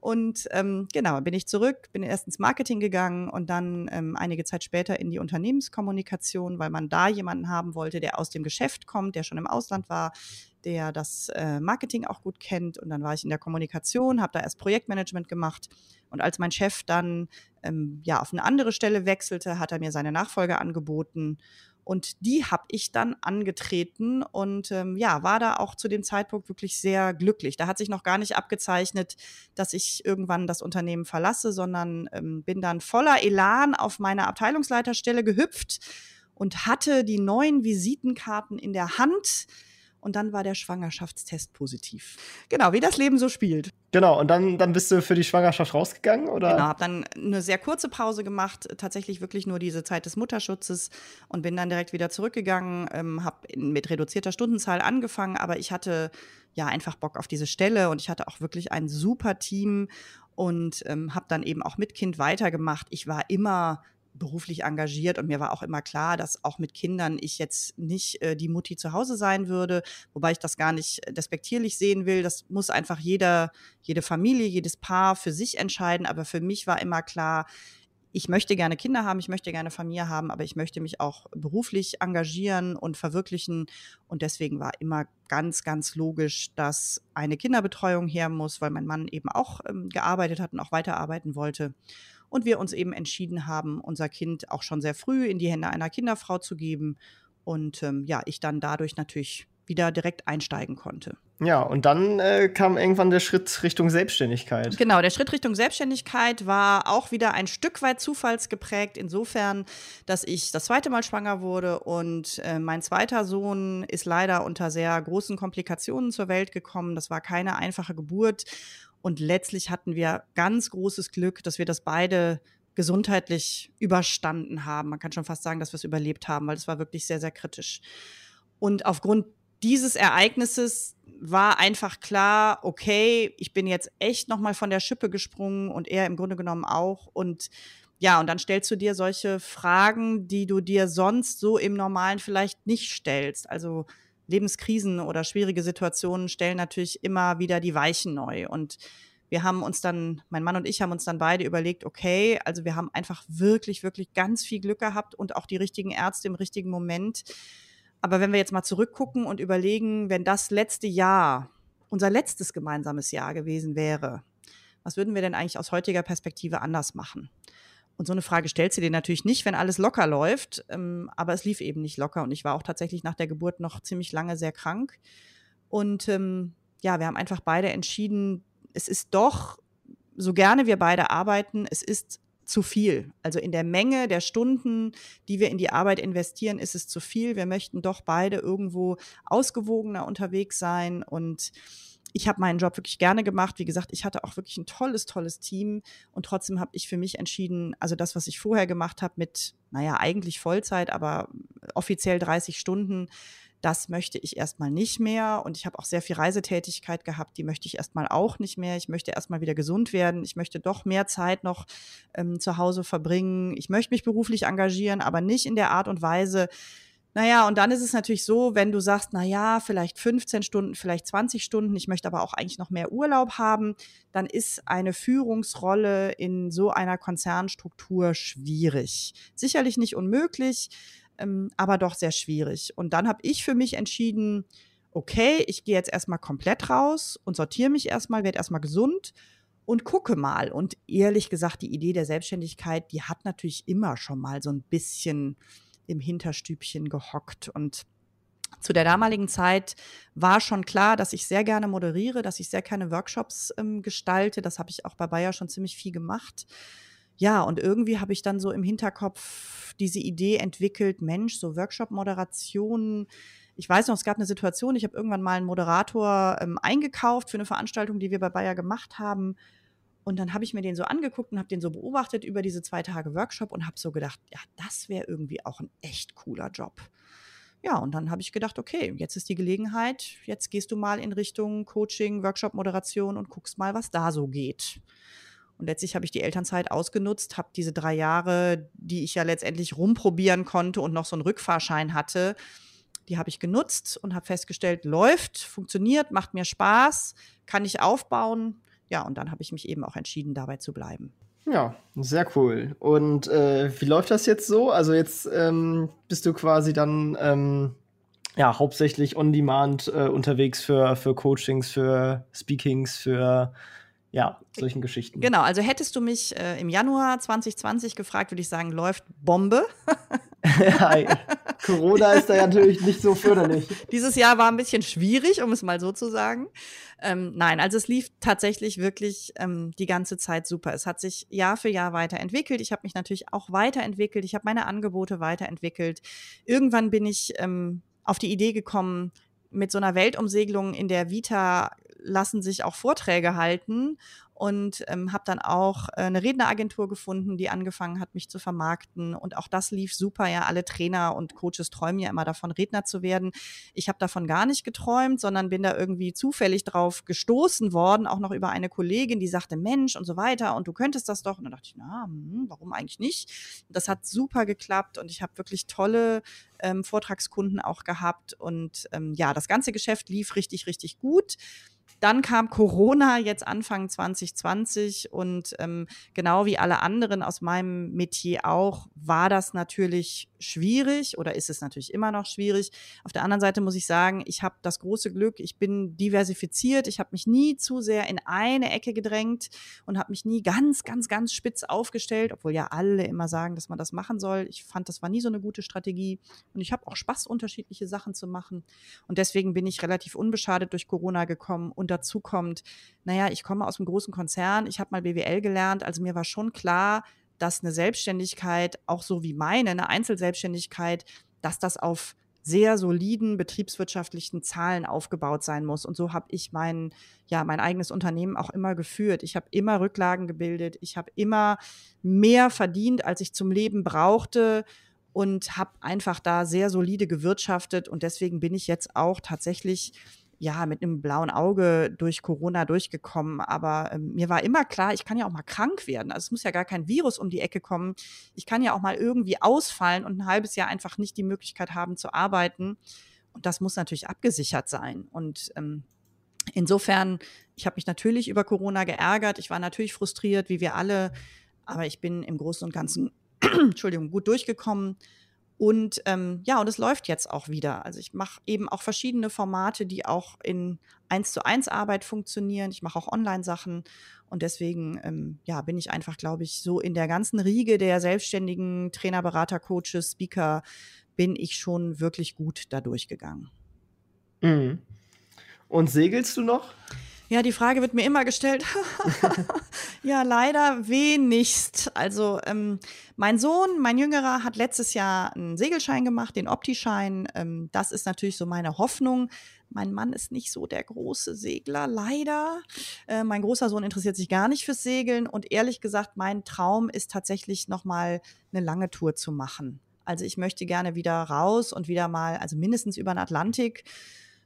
Und ähm, genau, bin ich zurück, bin erst ins Marketing gegangen und dann ähm, einige Zeit später in die Unternehmenskommunikation, weil man da jemanden haben wollte, der aus dem Geschäft kommt, der schon im Ausland war, der das äh, Marketing auch gut kennt. Und dann war ich in der Kommunikation, habe da erst Projektmanagement gemacht. Und als mein Chef dann ähm, ja auf eine andere Stelle wechselte, hat er mir seine Nachfolge angeboten. Und die habe ich dann angetreten und ähm, ja, war da auch zu dem Zeitpunkt wirklich sehr glücklich. Da hat sich noch gar nicht abgezeichnet, dass ich irgendwann das Unternehmen verlasse, sondern ähm, bin dann voller Elan auf meine Abteilungsleiterstelle gehüpft und hatte die neuen Visitenkarten in der Hand und dann war der Schwangerschaftstest positiv. Genau, wie das Leben so spielt. Genau, und dann, dann bist du für die Schwangerschaft rausgegangen, oder? Genau, habe dann eine sehr kurze Pause gemacht, tatsächlich wirklich nur diese Zeit des Mutterschutzes und bin dann direkt wieder zurückgegangen, ähm, habe mit reduzierter Stundenzahl angefangen, aber ich hatte ja einfach Bock auf diese Stelle und ich hatte auch wirklich ein super Team und ähm, habe dann eben auch mit Kind weitergemacht. Ich war immer beruflich engagiert und mir war auch immer klar, dass auch mit Kindern ich jetzt nicht äh, die Mutti zu Hause sein würde, wobei ich das gar nicht despektierlich sehen will. Das muss einfach jeder, jede Familie, jedes Paar für sich entscheiden. Aber für mich war immer klar, ich möchte gerne Kinder haben, ich möchte gerne Familie haben, aber ich möchte mich auch beruflich engagieren und verwirklichen. Und deswegen war immer ganz, ganz logisch, dass eine Kinderbetreuung her muss, weil mein Mann eben auch ähm, gearbeitet hat und auch weiterarbeiten wollte und wir uns eben entschieden haben, unser Kind auch schon sehr früh in die Hände einer Kinderfrau zu geben und ähm, ja, ich dann dadurch natürlich wieder direkt einsteigen konnte. Ja, und dann äh, kam irgendwann der Schritt Richtung Selbstständigkeit. Genau, der Schritt Richtung Selbstständigkeit war auch wieder ein Stück weit zufallsgeprägt, insofern, dass ich das zweite Mal schwanger wurde und äh, mein zweiter Sohn ist leider unter sehr großen Komplikationen zur Welt gekommen. Das war keine einfache Geburt und letztlich hatten wir ganz großes Glück, dass wir das beide gesundheitlich überstanden haben. Man kann schon fast sagen, dass wir es überlebt haben, weil es war wirklich sehr, sehr kritisch. Und aufgrund dieses Ereignisses war einfach klar, okay, ich bin jetzt echt nochmal von der Schippe gesprungen und er im Grunde genommen auch. Und ja, und dann stellst du dir solche Fragen, die du dir sonst so im Normalen vielleicht nicht stellst. Also Lebenskrisen oder schwierige Situationen stellen natürlich immer wieder die Weichen neu. Und wir haben uns dann, mein Mann und ich haben uns dann beide überlegt, okay, also wir haben einfach wirklich, wirklich ganz viel Glück gehabt und auch die richtigen Ärzte im richtigen Moment. Aber wenn wir jetzt mal zurückgucken und überlegen, wenn das letzte Jahr unser letztes gemeinsames Jahr gewesen wäre, was würden wir denn eigentlich aus heutiger Perspektive anders machen? Und so eine Frage stellst du dir natürlich nicht, wenn alles locker läuft. Ähm, aber es lief eben nicht locker. Und ich war auch tatsächlich nach der Geburt noch ziemlich lange sehr krank. Und ähm, ja, wir haben einfach beide entschieden, es ist doch, so gerne wir beide arbeiten, es ist zu viel. Also in der Menge der Stunden, die wir in die Arbeit investieren, ist es zu viel. Wir möchten doch beide irgendwo ausgewogener unterwegs sein und ich habe meinen Job wirklich gerne gemacht. Wie gesagt, ich hatte auch wirklich ein tolles, tolles Team. Und trotzdem habe ich für mich entschieden, also das, was ich vorher gemacht habe mit, naja, eigentlich Vollzeit, aber offiziell 30 Stunden, das möchte ich erstmal nicht mehr. Und ich habe auch sehr viel Reisetätigkeit gehabt, die möchte ich erstmal auch nicht mehr. Ich möchte erstmal wieder gesund werden. Ich möchte doch mehr Zeit noch ähm, zu Hause verbringen. Ich möchte mich beruflich engagieren, aber nicht in der Art und Weise, naja, und dann ist es natürlich so, wenn du sagst, naja, vielleicht 15 Stunden, vielleicht 20 Stunden, ich möchte aber auch eigentlich noch mehr Urlaub haben, dann ist eine Führungsrolle in so einer Konzernstruktur schwierig. Sicherlich nicht unmöglich, ähm, aber doch sehr schwierig. Und dann habe ich für mich entschieden, okay, ich gehe jetzt erstmal komplett raus und sortiere mich erstmal, werde erstmal gesund und gucke mal. Und ehrlich gesagt, die Idee der Selbstständigkeit, die hat natürlich immer schon mal so ein bisschen im Hinterstübchen gehockt und Zu der damaligen Zeit war schon klar, dass ich sehr gerne moderiere, dass ich sehr gerne Workshops ähm, gestalte. Das habe ich auch bei Bayer schon ziemlich viel gemacht. Ja, und irgendwie habe ich dann so im Hinterkopf diese Idee entwickelt, Mensch, so Workshop-Moderationen. Ich weiß noch, es gab eine Situation, ich habe irgendwann mal einen Moderator ähm, eingekauft für eine Veranstaltung, die wir bei Bayer gemacht haben. Und dann habe ich mir den so angeguckt und habe den so beobachtet über diese zwei Tage Workshop und habe so gedacht, ja, das wäre irgendwie auch ein echt cooler Job. Ja, und dann habe ich gedacht, okay, jetzt ist die Gelegenheit, jetzt gehst du mal in Richtung Coaching, Workshop-Moderation und guckst mal, was da so geht. Und letztlich habe ich die Elternzeit ausgenutzt, habe diese drei Jahre, die ich ja letztendlich rumprobieren konnte und noch so einen Rückfahrschein hatte, die habe ich genutzt und habe festgestellt, läuft, funktioniert, macht mir Spaß, kann ich aufbauen. Ja, und dann habe ich mich eben auch entschieden, dabei zu bleiben. Ja, sehr cool. Und äh, wie läuft das jetzt so? Also jetzt ähm, bist du quasi dann ähm, ja hauptsächlich on demand äh, unterwegs für, für Coachings, für Speakings, für ja, solchen Geschichten. Genau, also hättest du mich äh, im Januar 2020 gefragt, würde ich sagen, läuft Bombe. *laughs* ja, Corona ist da ja natürlich nicht so förderlich. Dieses Jahr war ein bisschen schwierig, um es mal so zu sagen. Ähm, nein, also es lief tatsächlich wirklich ähm, die ganze Zeit super. Es hat sich Jahr für Jahr weiterentwickelt. Ich habe mich natürlich auch weiterentwickelt. Ich habe meine Angebote weiterentwickelt. Irgendwann bin ich ähm, auf die Idee gekommen, mit so einer Weltumsegelung in der Vita lassen sich auch Vorträge halten und ähm, habe dann auch äh, eine Redneragentur gefunden, die angefangen hat, mich zu vermarkten. Und auch das lief super. Ja, alle Trainer und Coaches träumen ja immer davon, Redner zu werden. Ich habe davon gar nicht geträumt, sondern bin da irgendwie zufällig drauf gestoßen worden, auch noch über eine Kollegin, die sagte, Mensch und so weiter und du könntest das doch. Und dann dachte ich, na, hm, warum eigentlich nicht? Das hat super geklappt und ich habe wirklich tolle ähm, Vortragskunden auch gehabt. Und ähm, ja, das ganze Geschäft lief richtig, richtig gut. Dann kam Corona jetzt Anfang 2020 und ähm, genau wie alle anderen aus meinem Metier auch, war das natürlich schwierig oder ist es natürlich immer noch schwierig. Auf der anderen Seite muss ich sagen, ich habe das große Glück, ich bin diversifiziert, ich habe mich nie zu sehr in eine Ecke gedrängt und habe mich nie ganz, ganz, ganz spitz aufgestellt, obwohl ja alle immer sagen, dass man das machen soll. Ich fand, das war nie so eine gute Strategie und ich habe auch Spaß, unterschiedliche Sachen zu machen und deswegen bin ich relativ unbeschadet durch Corona gekommen und dazu kommt, naja, ich komme aus einem großen Konzern, ich habe mal BWL gelernt, also mir war schon klar, dass eine Selbstständigkeit, auch so wie meine, eine Einzelselbstständigkeit, dass das auf sehr soliden betriebswirtschaftlichen Zahlen aufgebaut sein muss. Und so habe ich mein, ja, mein eigenes Unternehmen auch immer geführt. Ich habe immer Rücklagen gebildet. Ich habe immer mehr verdient, als ich zum Leben brauchte und habe einfach da sehr solide gewirtschaftet. Und deswegen bin ich jetzt auch tatsächlich ja, mit einem blauen Auge durch Corona durchgekommen. Aber ähm, mir war immer klar, ich kann ja auch mal krank werden. Also es muss ja gar kein Virus um die Ecke kommen. Ich kann ja auch mal irgendwie ausfallen und ein halbes Jahr einfach nicht die Möglichkeit haben zu arbeiten. Und das muss natürlich abgesichert sein. Und ähm, insofern, ich habe mich natürlich über Corona geärgert. Ich war natürlich frustriert, wie wir alle. Aber ich bin im Großen und Ganzen, *clears throat* Entschuldigung, gut durchgekommen und ähm, ja, und es läuft jetzt auch wieder. Also ich mache eben auch verschiedene Formate, die auch in eins zu eins Arbeit funktionieren. Ich mache auch Online-Sachen und deswegen ähm, ja, bin ich einfach, glaube ich, so in der ganzen Riege der selbstständigen Trainer, Berater, Coaches, Speaker bin ich schon wirklich gut da durchgegangen. Mhm. Und segelst du noch? Ja, die Frage wird mir immer gestellt. *laughs* ja, leider wenigst. Also ähm, mein Sohn, mein Jüngerer, hat letztes Jahr einen Segelschein gemacht, den Opti-Schein. Ähm, das ist natürlich so meine Hoffnung. Mein Mann ist nicht so der große Segler, leider. Äh, mein großer Sohn interessiert sich gar nicht fürs Segeln und ehrlich gesagt, mein Traum ist tatsächlich noch mal eine lange Tour zu machen. Also ich möchte gerne wieder raus und wieder mal, also mindestens über den Atlantik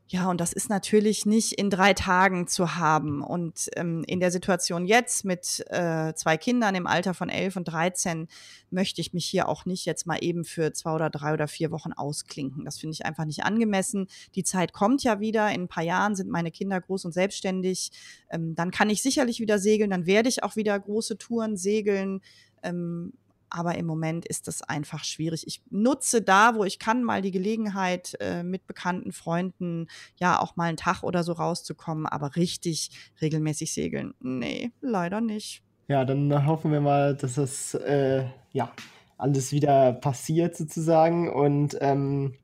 ja, und das ist natürlich nicht in drei Tagen zu haben. Und ähm, in der Situation jetzt mit äh, zwei Kindern im Alter von elf und 13 möchte ich mich hier auch nicht jetzt mal eben für zwei oder drei oder vier Wochen ausklinken. Das finde ich einfach nicht angemessen. Die Zeit kommt ja wieder. In ein paar Jahren sind meine Kinder groß und selbstständig. Ähm, dann kann ich sicherlich wieder segeln. Dann werde ich auch wieder große Touren segeln. Ähm, aber im Moment ist das einfach schwierig. Ich nutze da, wo ich kann, mal die Gelegenheit, äh, mit bekannten Freunden ja auch mal einen Tag oder so rauszukommen, aber richtig regelmäßig segeln, nee, leider nicht. Ja, dann hoffen wir mal, dass das äh, ja alles wieder passiert sozusagen und ähm,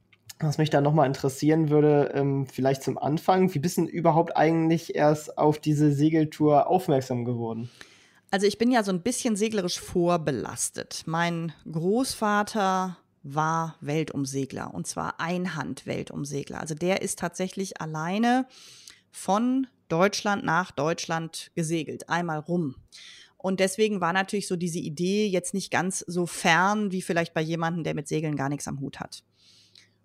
Was mich da nochmal interessieren würde, ähm, vielleicht zum Anfang, wie bist du überhaupt eigentlich erst auf diese Segeltour aufmerksam geworden? Also ich bin ja so ein bisschen seglerisch vorbelastet. Mein Großvater war Weltumsegler und zwar Einhand-Weltumsegler. Also der ist tatsächlich alleine von Deutschland nach Deutschland gesegelt, einmal rum. Und deswegen war natürlich so diese Idee jetzt nicht ganz so fern wie vielleicht bei jemandem, der mit Segeln gar nichts am Hut hat.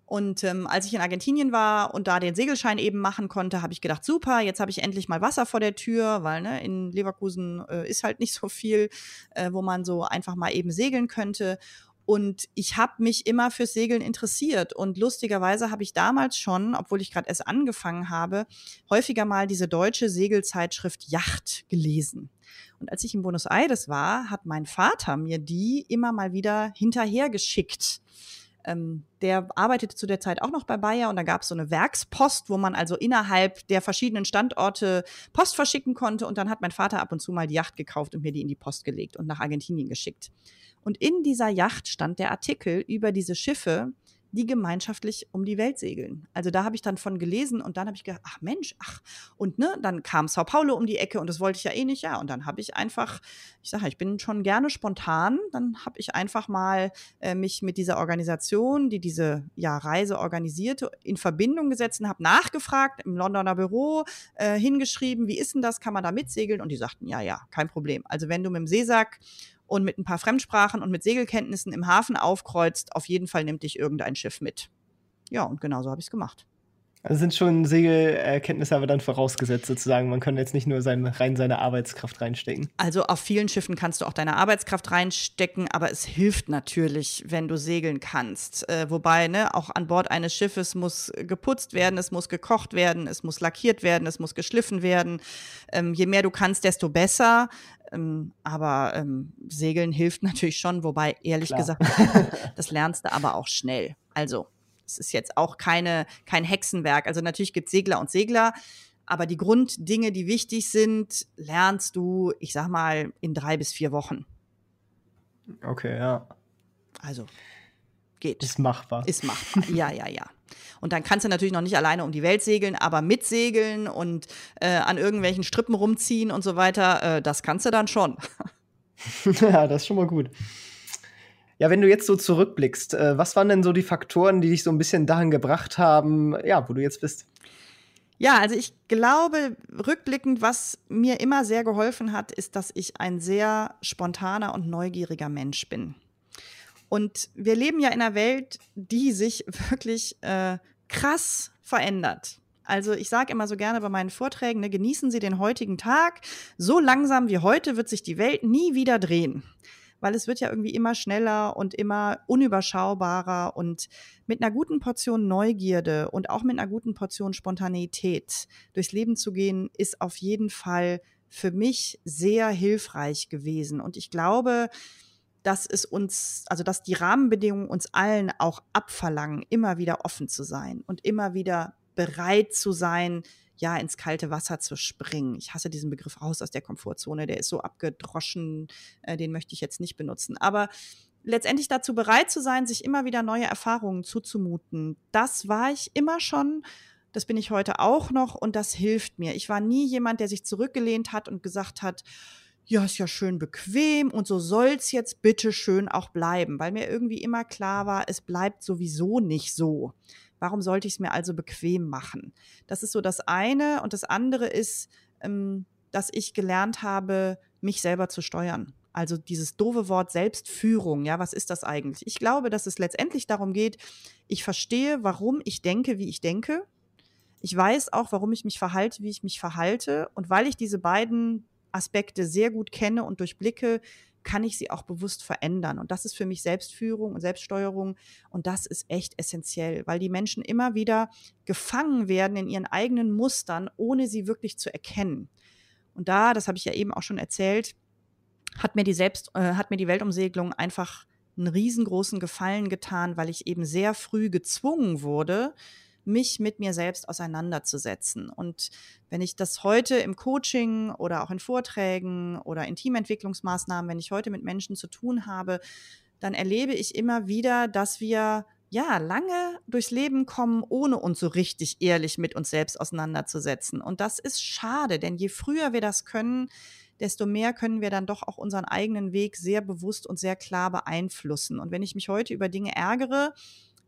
Und ähm, als ich in Argentinien war und da den Segelschein eben machen konnte, habe ich gedacht, super, jetzt habe ich endlich mal Wasser vor der Tür, weil ne, in Leverkusen äh, ist halt nicht so viel, äh, wo man so einfach mal eben segeln könnte. Und ich habe mich immer fürs Segeln interessiert. Und lustigerweise habe ich damals schon, obwohl ich gerade erst angefangen habe, häufiger mal diese deutsche Segelzeitschrift Yacht gelesen. Und als ich in Buenos Aires war, hat mein Vater mir die immer mal wieder hinterhergeschickt ähm, der arbeitete zu der Zeit auch noch bei Bayer und da gab es so eine Werkspost, wo man also innerhalb der verschiedenen Standorte Post verschicken konnte. Und dann hat mein Vater ab und zu mal die Yacht gekauft und mir die in die Post gelegt und nach Argentinien geschickt. Und in dieser Yacht stand der Artikel über diese Schiffe, die gemeinschaftlich um die Welt segeln. Also da habe ich dann von gelesen und dann habe ich gedacht, ach Mensch, ach. Und ne, dann kam Sao Paulo um die Ecke und das wollte ich ja eh nicht, ja. Und dann habe ich einfach, ich sage, ich bin schon gerne spontan, dann habe ich einfach mal äh, mich mit dieser Organisation, die diese ja, Reise organisierte, in Verbindung gesetzt und habe nachgefragt im Londoner Büro, äh, hingeschrieben, wie ist denn das, kann man da mitsegeln? Und die sagten, ja, ja, kein Problem. Also wenn du mit dem Seesack und mit ein paar Fremdsprachen und mit Segelkenntnissen im Hafen aufkreuzt, auf jeden Fall nimmt dich irgendein Schiff mit. Ja, und genau so habe ich es gemacht. Also sind schon Segelkenntnisse aber dann vorausgesetzt sozusagen. Man kann jetzt nicht nur sein, rein seine Arbeitskraft reinstecken. Also auf vielen Schiffen kannst du auch deine Arbeitskraft reinstecken, aber es hilft natürlich, wenn du segeln kannst. Äh, wobei, ne, auch an Bord eines Schiffes muss geputzt werden, es muss gekocht werden, es muss lackiert werden, es muss geschliffen werden. Ähm, je mehr du kannst, desto besser. Ähm, aber ähm, Segeln hilft natürlich schon, wobei ehrlich Klar. gesagt, *laughs* das lernst du aber auch schnell. Also es ist jetzt auch keine, kein Hexenwerk. Also natürlich gibt es Segler und Segler, aber die Grunddinge, die wichtig sind, lernst du, ich sag mal, in drei bis vier Wochen. Okay, ja. Also geht. Ist machbar. Ist machbar. ja, ja, ja. Und dann kannst du natürlich noch nicht alleine um die Welt segeln, aber mitsegeln und äh, an irgendwelchen Strippen rumziehen und so weiter, äh, das kannst du dann schon. *laughs* ja, das ist schon mal gut. Ja, wenn du jetzt so zurückblickst, äh, was waren denn so die Faktoren, die dich so ein bisschen dahin gebracht haben, ja, wo du jetzt bist? Ja, also ich glaube, rückblickend, was mir immer sehr geholfen hat, ist, dass ich ein sehr spontaner und neugieriger Mensch bin. Und wir leben ja in einer Welt, die sich wirklich äh, krass verändert. Also ich sage immer so gerne bei meinen Vorträgen, ne, genießen Sie den heutigen Tag. So langsam wie heute wird sich die Welt nie wieder drehen weil es wird ja irgendwie immer schneller und immer unüberschaubarer und mit einer guten Portion Neugierde und auch mit einer guten Portion Spontaneität durchs Leben zu gehen, ist auf jeden Fall für mich sehr hilfreich gewesen. Und ich glaube, dass es uns, also dass die Rahmenbedingungen uns allen auch abverlangen, immer wieder offen zu sein und immer wieder bereit zu sein, ja, ins kalte Wasser zu springen. Ich hasse diesen Begriff raus aus der Komfortzone, der ist so abgedroschen, äh, den möchte ich jetzt nicht benutzen. Aber letztendlich dazu bereit zu sein, sich immer wieder neue Erfahrungen zuzumuten, das war ich immer schon. Das bin ich heute auch noch und das hilft mir. Ich war nie jemand, der sich zurückgelehnt hat und gesagt hat, ja, ist ja schön bequem und so soll's jetzt bitte schön auch bleiben, weil mir irgendwie immer klar war, es bleibt sowieso nicht so. Warum sollte ich es mir also bequem machen? Das ist so das eine. Und das andere ist, ähm, dass ich gelernt habe, mich selber zu steuern. Also dieses doofe Wort Selbstführung, ja, was ist das eigentlich? Ich glaube, dass es letztendlich darum geht, ich verstehe, warum ich denke, wie ich denke. Ich weiß auch, warum ich mich verhalte, wie ich mich verhalte. Und weil ich diese beiden Aspekte sehr gut kenne und durchblicke, kann ich sie auch bewusst verändern. Und das ist für mich Selbstführung und Selbststeuerung. Und das ist echt essentiell, weil die Menschen immer wieder gefangen werden in ihren eigenen Mustern, ohne sie wirklich zu erkennen. Und da, das habe ich ja eben auch schon erzählt, hat mir die Selbst, äh, hat mir die Weltumsegelung einfach einen riesengroßen Gefallen getan, weil ich eben sehr früh gezwungen wurde, mich mit mir selbst auseinanderzusetzen. Und wenn ich das heute im Coaching oder auch in Vorträgen oder in Teamentwicklungsmaßnahmen, wenn ich heute mit Menschen zu tun habe, dann erlebe ich immer wieder, dass wir ja, lange durchs Leben kommen, ohne uns so richtig ehrlich mit uns selbst auseinanderzusetzen. Und das ist schade, denn je früher wir das können, desto mehr können wir dann doch auch unseren eigenen Weg sehr bewusst und sehr klar beeinflussen. Und wenn ich mich heute über Dinge ärgere,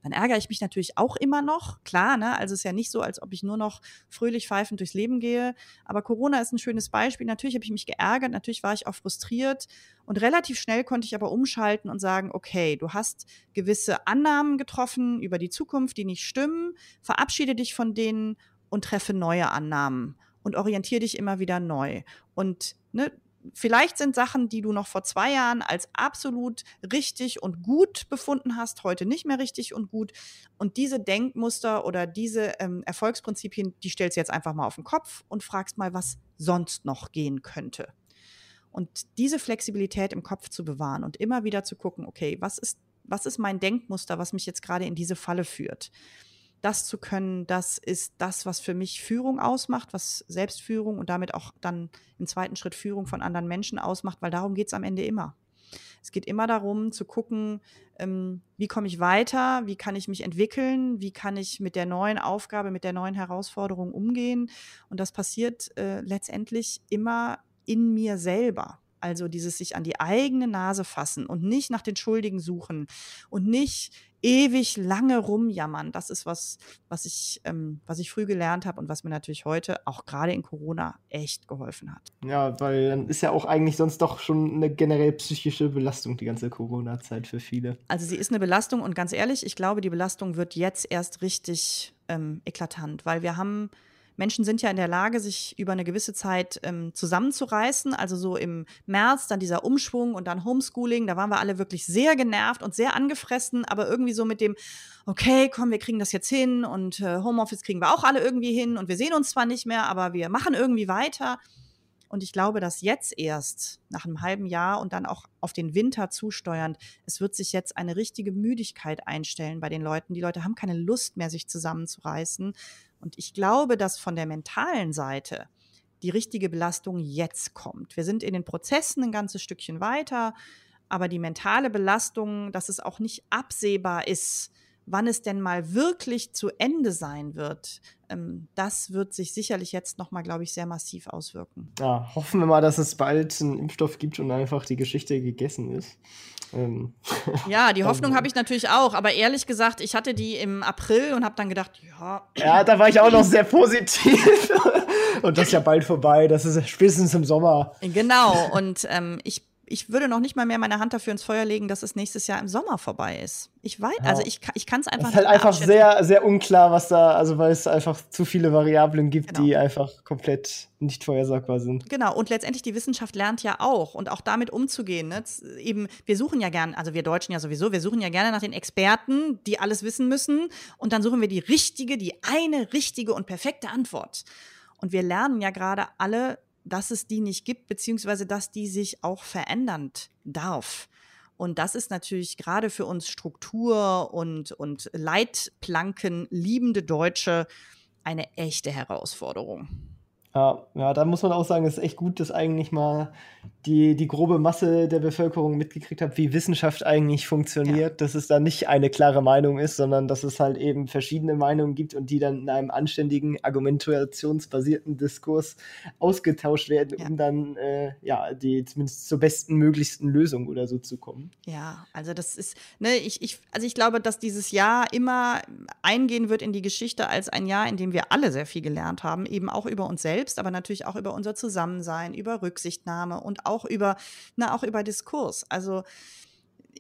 dann ärgere ich mich natürlich auch immer noch. Klar, ne? Also es ist ja nicht so, als ob ich nur noch fröhlich pfeifend durchs Leben gehe. Aber Corona ist ein schönes Beispiel. Natürlich habe ich mich geärgert, natürlich war ich auch frustriert. Und relativ schnell konnte ich aber umschalten und sagen, okay, du hast gewisse Annahmen getroffen über die Zukunft, die nicht stimmen. Verabschiede dich von denen und treffe neue Annahmen und orientiere dich immer wieder neu. Und ne, vielleicht sind Sachen, die du noch vor zwei Jahren als absolut richtig und gut befunden hast, heute nicht mehr richtig und gut. Und diese Denkmuster oder diese ähm, Erfolgsprinzipien, die stellst du jetzt einfach mal auf den Kopf und fragst mal, was sonst noch gehen könnte. Und diese Flexibilität im Kopf zu bewahren und immer wieder zu gucken, okay, was ist, was ist mein Denkmuster, was mich jetzt gerade in diese Falle führt? Das zu können, das ist das, was für mich Führung ausmacht, was Selbstführung und damit auch dann im zweiten Schritt Führung von anderen Menschen ausmacht, weil darum geht es am Ende immer. Es geht immer darum zu gucken, ähm, wie komme ich weiter, wie kann ich mich entwickeln, wie kann ich mit der neuen Aufgabe, mit der neuen Herausforderung umgehen. Und das passiert äh, letztendlich immer in mir selber. Also dieses sich an die eigene Nase fassen und nicht nach den Schuldigen suchen und nicht ewig lange rumjammern. Das ist was, was ich, ähm, was ich früh gelernt habe und was mir natürlich heute, auch gerade in Corona, echt geholfen hat. Ja, weil dann ist ja auch eigentlich sonst doch schon eine generell psychische Belastung, die ganze Corona-Zeit für viele. Also sie ist eine Belastung und ganz ehrlich, ich glaube, die Belastung wird jetzt erst richtig ähm, eklatant, weil wir haben Menschen sind ja in der Lage, sich über eine gewisse Zeit ähm, zusammenzureißen. Also so im März dann dieser Umschwung und dann Homeschooling. Da waren wir alle wirklich sehr genervt und sehr angefressen, aber irgendwie so mit dem, okay, komm, wir kriegen das jetzt hin und äh, Homeoffice kriegen wir auch alle irgendwie hin und wir sehen uns zwar nicht mehr, aber wir machen irgendwie weiter. Und ich glaube, dass jetzt erst nach einem halben Jahr und dann auch auf den Winter zusteuernd, es wird sich jetzt eine richtige Müdigkeit einstellen bei den Leuten. Die Leute haben keine Lust mehr, sich zusammenzureißen, und ich glaube, dass von der mentalen Seite die richtige Belastung jetzt kommt. Wir sind in den Prozessen ein ganzes Stückchen weiter, aber die mentale Belastung, dass es auch nicht absehbar ist, wann es denn mal wirklich zu Ende sein wird, ähm, das wird sich sicherlich jetzt nochmal, glaube ich, sehr massiv auswirken. Ja, hoffen wir mal, dass es bald einen Impfstoff gibt und einfach die Geschichte gegessen ist. Ähm. *laughs* Ja, die Hoffnung habe ich natürlich auch, aber ehrlich gesagt, ich hatte die im April und habe dann gedacht, ja. Ja, da war ich auch noch sehr positiv. *laughs* und das ist ja bald vorbei, das ist spätestens im Sommer. Genau, und ähm, ich ich würde noch nicht mal mehr meine Hand dafür ins Feuer legen, dass es nächstes Jahr im Sommer vorbei ist. Ich weiß, ja. also ich, ich kann es einfach nicht. Es ist halt einfach sehr, sehr unklar, was da, also weil es einfach zu viele Variablen gibt, genau. die einfach komplett nicht vorhersagbar sind. Genau, und letztendlich die Wissenschaft lernt ja auch und auch damit umzugehen. Ne? Eben, wir suchen ja gerne, also wir Deutschen ja sowieso, wir suchen ja gerne nach den Experten, die alles wissen müssen. Und dann suchen wir die richtige, die eine richtige und perfekte Antwort. Und wir lernen ja gerade alle dass es die nicht gibt, beziehungsweise dass die sich auch verändern darf. Und das ist natürlich gerade für uns Struktur und, und Leitplanken liebende Deutsche eine echte Herausforderung. Ja, ja, da muss man auch sagen, es ist echt gut, dass eigentlich mal die, die grobe Masse der Bevölkerung mitgekriegt hat, wie Wissenschaft eigentlich funktioniert, ja. dass es da nicht eine klare Meinung ist, sondern dass es halt eben verschiedene Meinungen gibt und die dann in einem anständigen, argumentationsbasierten Diskurs ausgetauscht werden, ja. um dann äh, ja, die zumindest zur besten möglichsten Lösung oder so zu kommen. Ja, also das ist, ne, ich, ich, also ich glaube, dass dieses Jahr immer eingehen wird in die Geschichte als ein Jahr, in dem wir alle sehr viel gelernt haben, eben auch über uns selbst selbst, aber natürlich auch über unser Zusammensein, über Rücksichtnahme und auch über, na, auch über Diskurs. Also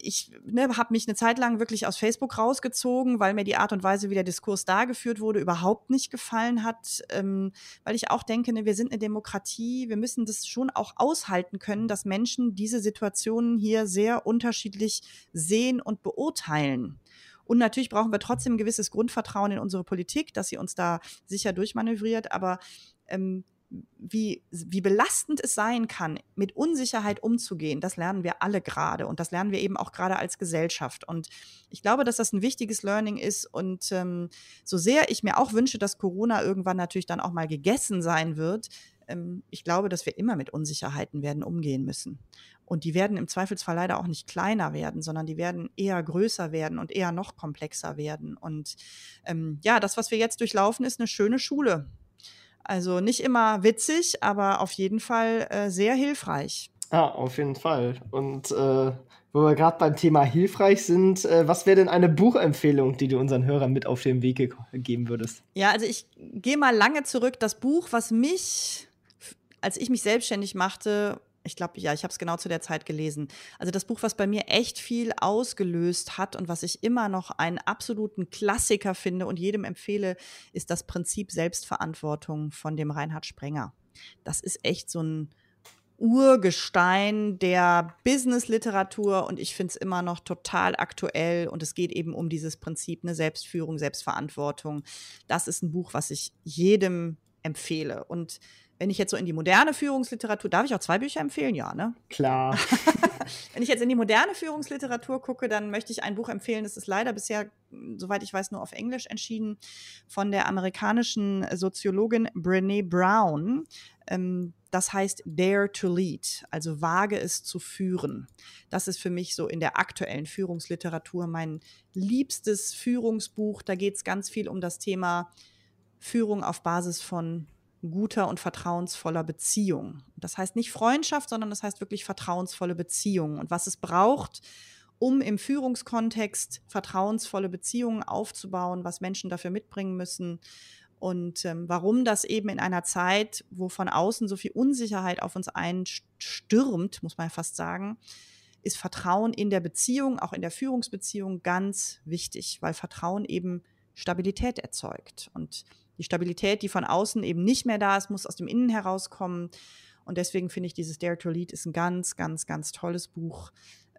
ich ne, habe mich eine Zeit lang wirklich aus Facebook rausgezogen, weil mir die Art und Weise, wie der Diskurs dargeführt wurde, überhaupt nicht gefallen hat. Ähm, weil ich auch denke, ne, wir sind eine Demokratie, wir müssen das schon auch aushalten können, dass Menschen diese Situationen hier sehr unterschiedlich sehen und beurteilen. Und natürlich brauchen wir trotzdem ein gewisses Grundvertrauen in unsere Politik, dass sie uns da sicher durchmanövriert. Aber ähm, wie, wie belastend es sein kann, mit Unsicherheit umzugehen, das lernen wir alle gerade und das lernen wir eben auch gerade als Gesellschaft. Und ich glaube, dass das ein wichtiges Learning ist. Und ähm, so sehr ich mir auch wünsche, dass Corona irgendwann natürlich dann auch mal gegessen sein wird, ähm, ich glaube, dass wir immer mit Unsicherheiten werden umgehen müssen. Und die werden im Zweifelsfall leider auch nicht kleiner werden, sondern die werden eher größer werden und eher noch komplexer werden. Und ähm, ja, das, was wir jetzt durchlaufen, ist eine schöne Schule. Also nicht immer witzig, aber auf jeden Fall äh, sehr hilfreich. Ah, auf jeden Fall. Und äh, wo wir gerade beim Thema hilfreich sind, äh, was wäre denn eine Buchempfehlung, die du unseren Hörern mit auf den Weg geben würdest? Ja, also ich gehe mal lange zurück. Das Buch, was mich, als ich mich selbstständig machte, ich glaube, ja, ich habe es genau zu der Zeit gelesen. Also das Buch, was bei mir echt viel ausgelöst hat und was ich immer noch einen absoluten Klassiker finde und jedem empfehle, ist das Prinzip Selbstverantwortung von dem Reinhard Sprenger. Das ist echt so ein Urgestein der Business-Literatur und ich finde es immer noch total aktuell und es geht eben um dieses Prinzip, eine Selbstführung, Selbstverantwortung. Das ist ein Buch, was ich jedem empfehle. Und wenn ich jetzt so in die moderne Führungsliteratur, darf ich auch zwei Bücher empfehlen? Ja, ne? Klar. *laughs* wenn ich jetzt in die moderne Führungsliteratur gucke, dann möchte ich ein Buch empfehlen, das ist leider bisher, soweit ich weiß, nur auf Englisch entschieden, von der amerikanischen Soziologin Brene Brown. Ähm, das heißt Dare to Lead, also wage es zu führen. Das ist für mich so in der aktuellen Führungsliteratur mein liebstes Führungsbuch. Da geht es ganz viel um das Thema Führung auf Basis von guter und vertrauensvoller Beziehung. Das heißt nicht Freundschaft, sondern das heißt wirklich vertrauensvolle Beziehungen und was es braucht, um im Führungskontext vertrauensvolle Beziehungen aufzubauen, was Menschen dafür mitbringen müssen und ähm, warum das eben in einer Zeit, wo von außen so viel Unsicherheit auf uns einstürmt, muss man ja fast sagen, ist Vertrauen in der Beziehung, auch in der Führungsbeziehung ganz wichtig, weil Vertrauen eben Stabilität erzeugt. Und die Stabilität, die von außen eben nicht mehr da ist, muss aus dem Innen herauskommen. Und deswegen finde ich, dieses Dare to Lead ist ein ganz, ganz, ganz tolles Buch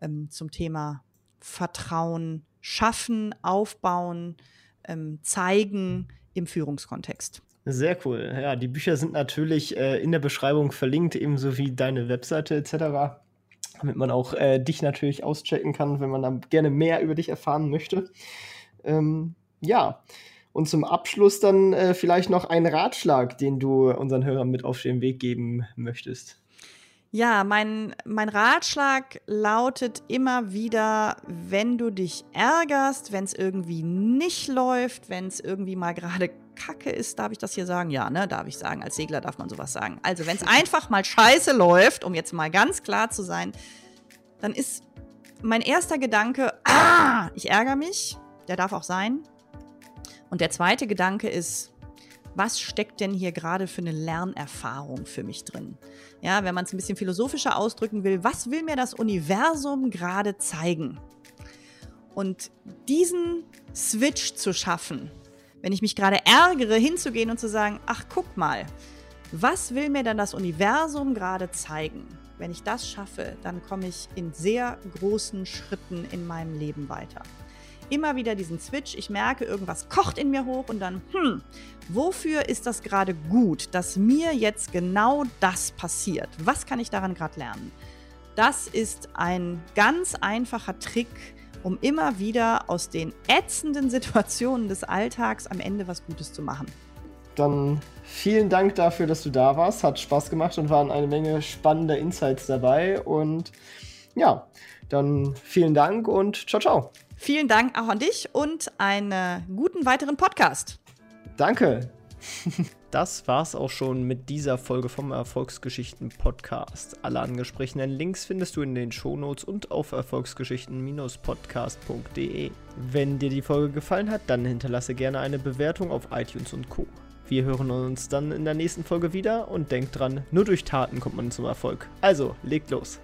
ähm, zum Thema Vertrauen schaffen, aufbauen, ähm, zeigen im Führungskontext. Sehr cool. Ja, die Bücher sind natürlich äh, in der Beschreibung verlinkt, ebenso wie deine Webseite etc., damit man auch äh, dich natürlich auschecken kann, wenn man dann gerne mehr über dich erfahren möchte. Ähm, ja, und zum Abschluss dann äh, vielleicht noch ein Ratschlag, den du unseren Hörern mit auf den Weg geben möchtest. Ja, mein, mein Ratschlag lautet immer wieder, wenn du dich ärgerst, wenn es irgendwie nicht läuft, wenn es irgendwie mal gerade Kacke ist, darf ich das hier sagen? Ja, ne, darf ich sagen. Als Segler darf man sowas sagen. Also, wenn es *laughs* einfach mal scheiße läuft, um jetzt mal ganz klar zu sein, dann ist mein erster Gedanke, ah, ich ärgere mich. Der darf auch sein. Und der zweite Gedanke ist, was steckt denn hier gerade für eine Lernerfahrung für mich drin? Ja, wenn man es ein bisschen philosophischer ausdrücken will, was will mir das Universum gerade zeigen? Und diesen Switch zu schaffen, wenn ich mich gerade ärgere, hinzugehen und zu sagen, ach guck mal, was will mir dann das Universum gerade zeigen? Wenn ich das schaffe, dann komme ich in sehr großen Schritten in meinem Leben weiter immer wieder diesen Switch. Ich merke, irgendwas kocht in mir hoch und dann, hm, wofür ist das gerade gut, dass mir jetzt genau das passiert? Was kann ich daran gerade lernen? Das ist ein ganz einfacher Trick, um immer wieder aus den ätzenden *laughs* Situationen des Alltags am Ende was Gutes zu machen. Dann vielen Dank dafür, dass du da warst. Hat Spaß gemacht und waren eine Menge spannender Insights dabei. Und ja, dann vielen Dank und ciao, ciao. Vielen Dank auch an dich und einen guten weiteren Podcast. Danke. *laughs* Das war's auch schon mit dieser Folge vom Erfolgsgeschichten Podcast. Alle angesprochenen Links findest du in den Shownotes und auf erfolgsgeschichten-podcast.de. Wenn dir die Folge gefallen hat, dann hinterlasse gerne eine Bewertung auf iTunes und Co. Wir hören uns dann in der nächsten Folge wieder und denkt dran, nur durch Taten kommt man zum Erfolg. Also, legt los.